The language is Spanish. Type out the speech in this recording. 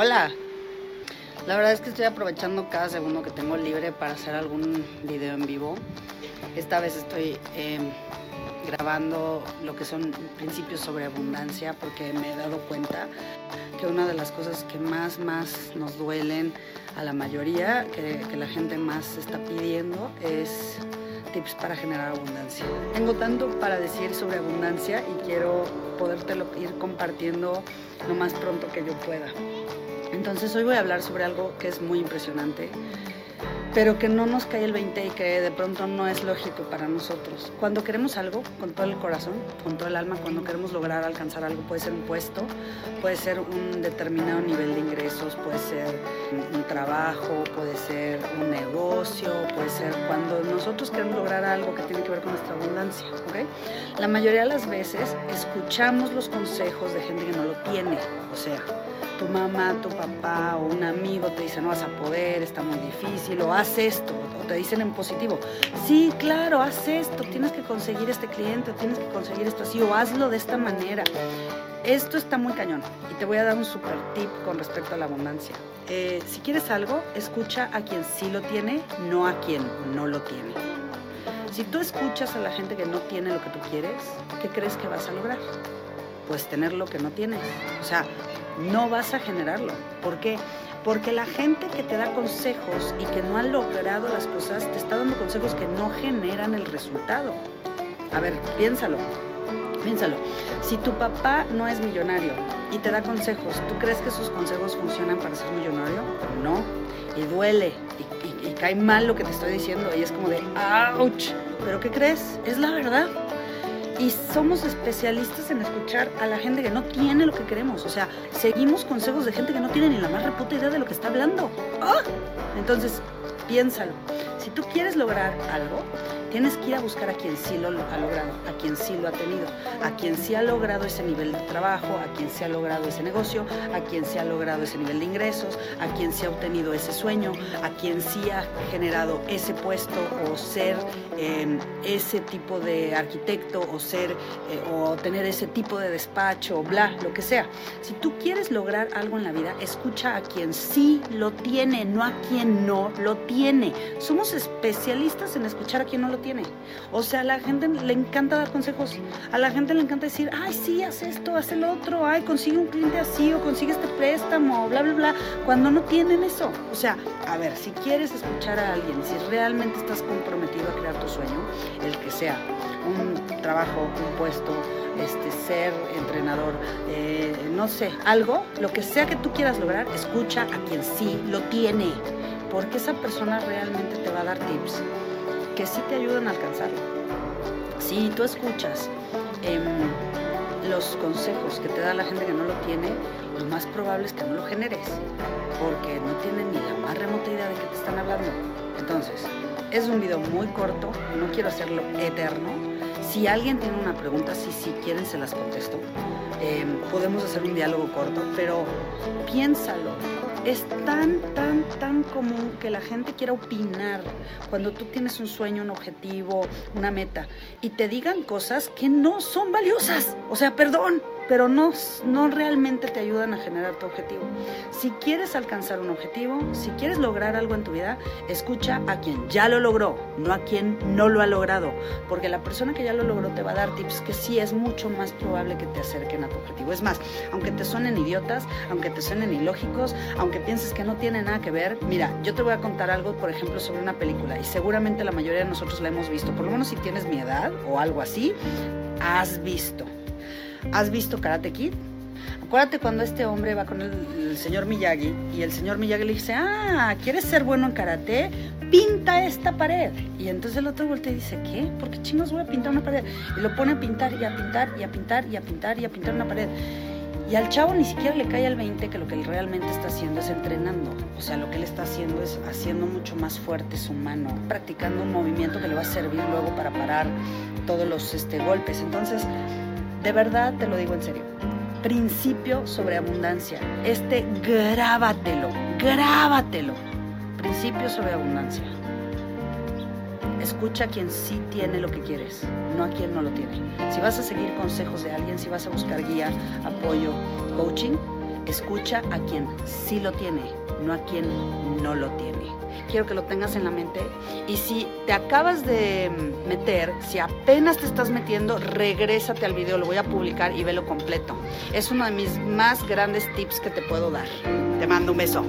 Hola. La verdad es que estoy aprovechando cada segundo que tengo libre para hacer algún video en vivo. Esta vez estoy em, grabando lo que son principios sobre abundancia porque me he dado cuenta que una de las cosas que más, más nos duelen a la mayoría, que, que la gente más está pidiendo, es tips para generar abundancia. Tengo tanto para decir sobre abundancia y quiero podértelo ir compartiendo lo más pronto que yo pueda. Entonces hoy voy a hablar sobre algo que es muy impresionante pero que no nos cae el 20 y que de pronto no es lógico para nosotros. Cuando queremos algo con todo el corazón, con todo el alma, cuando queremos lograr alcanzar algo, puede ser un puesto, puede ser un determinado nivel de ingresos, puede ser un trabajo, puede ser un negocio, puede ser cuando nosotros queremos lograr algo que tiene que ver con nuestra abundancia, ¿ok? La mayoría de las veces escuchamos los consejos de gente que no lo tiene, o sea, tu mamá, tu papá o un amigo te dice no vas a poder, está muy difícil, o haz esto, o te dicen en positivo, sí, claro, haz esto, tienes que conseguir este cliente, tienes que conseguir esto así, o hazlo de esta manera. Esto está muy cañón y te voy a dar un super tip con respecto a la abundancia. Eh, si quieres algo, escucha a quien sí lo tiene, no a quien no lo tiene. Si tú escuchas a la gente que no tiene lo que tú quieres, ¿qué crees que vas a lograr? Pues tener lo que no tienes. O sea, no vas a generarlo. ¿Por qué? Porque la gente que te da consejos y que no ha logrado las cosas, te está dando consejos que no generan el resultado. A ver, piénsalo, piénsalo. Si tu papá no es millonario y te da consejos, ¿tú crees que sus consejos funcionan para ser millonario? No. Y duele, y, y cae mal lo que te estoy diciendo, y es como de, ¡ouch! ¿Pero qué crees? Es la verdad y somos especialistas en escuchar a la gente que no tiene lo que queremos. O sea, seguimos consejos de gente que no tiene ni la más reputa idea de lo que está hablando. ¡Ah! Entonces, piénsalo. Si tú quieres lograr algo, tienes que ir a buscar a quien sí lo ha logrado, a quien sí lo ha tenido, a quien sí ha logrado ese nivel de trabajo, a quien sí ha logrado ese negocio, a quien sí ha logrado ese nivel de ingresos, a quien sí ha obtenido ese sueño, a quien sí ha generado ese puesto o ser em, ese tipo de arquitecto o ser eh, o tener ese tipo de despacho, bla, lo que sea. Si tú quieres lograr algo en la vida, escucha a quien sí lo tiene, no a quien no lo tiene. Somos especialistas en escuchar a quien no lo tiene. O sea, a la gente le encanta dar consejos. A la gente le encanta decir, ay, sí, haz esto, haz el otro, ay, consigue un cliente así o consigue este préstamo, bla, bla, bla, cuando no tienen eso. O sea, a ver, si quieres escuchar a alguien, si realmente estás comprometido a crear tu sueño, el que sea, un trabajo, un puesto, este, ser entrenador, eh, no sé, algo, lo que sea que tú quieras lograr, escucha a quien sí lo tiene, porque esa persona realmente te va a dar tips que sí te ayudan a alcanzarlo. Si tú escuchas em, los consejos que te da la gente que no lo tiene, lo más probable es que no lo generes, porque no tienen ni la más remota idea de qué te están hablando. Entonces, es un video muy corto, no quiero hacerlo eterno. Si alguien tiene una pregunta, si, si quieren se las contesto. Em, podemos hacer un diálogo corto, pero piénsalo, es tan, tan, tan común que la gente quiera opinar cuando tú tienes un sueño, un objetivo, una meta y te digan cosas que no son valiosas. O sea, perdón, pero no, no realmente te ayudan a generar tu objetivo. Si quieres alcanzar un objetivo, si quieres lograr algo en tu vida, escucha a quien ya lo logró, no a quien no lo ha logrado, porque la persona que ya lo logró te va a dar tips que sí es mucho más probable que te acerquen a tu objetivo. Es más, aunque te suenen idiotas, aunque te suenen ilógicos, aunque pienses que no tiene nada que ver, mira, yo te voy a contar algo, por ejemplo, sobre una película y seguramente la mayoría de nosotros la hemos visto, por lo menos si tienes mi edad o algo así, has visto ¿Has visto Karate Kid? Acuérdate cuando este hombre va con el, señor Miyagi y el señor Miyagi le dice, ah, ¿quieres ser bueno en karate? Pinta esta pared. Y entonces el otro voltea dice, ¿qué? ¿Por qué chingos voy a pintar una pared? Y lo pone a pintar y a pintar y a pintar y a pintar y a pintar una pared. Y al chavo ni siquiera le cae al 20 que lo que él realmente está haciendo es entrenando. O sea, lo que él está haciendo es haciendo mucho más fuerte su mano, practicando un movimiento que le va a servir luego para parar todos los este, golpes. Entonces, de verdad te lo digo en serio. Principio sobre abundancia. Este grábatelo, grábatelo. Principio sobre abundancia. Escucha a quien sí tiene lo que quieres, no a quien no lo tiene. Si vas a seguir consejos de alguien, si vas a buscar guía, apoyo, coaching, escucha a quien sí lo tiene, no a quien no lo tiene. Quiero que lo tengas en la mente. Y si te acabas de meter, si apenas te estás metiendo, regrésate al video, lo voy a publicar y velo completo. Es uno de mis más grandes tips que te puedo dar. Te mando un beso.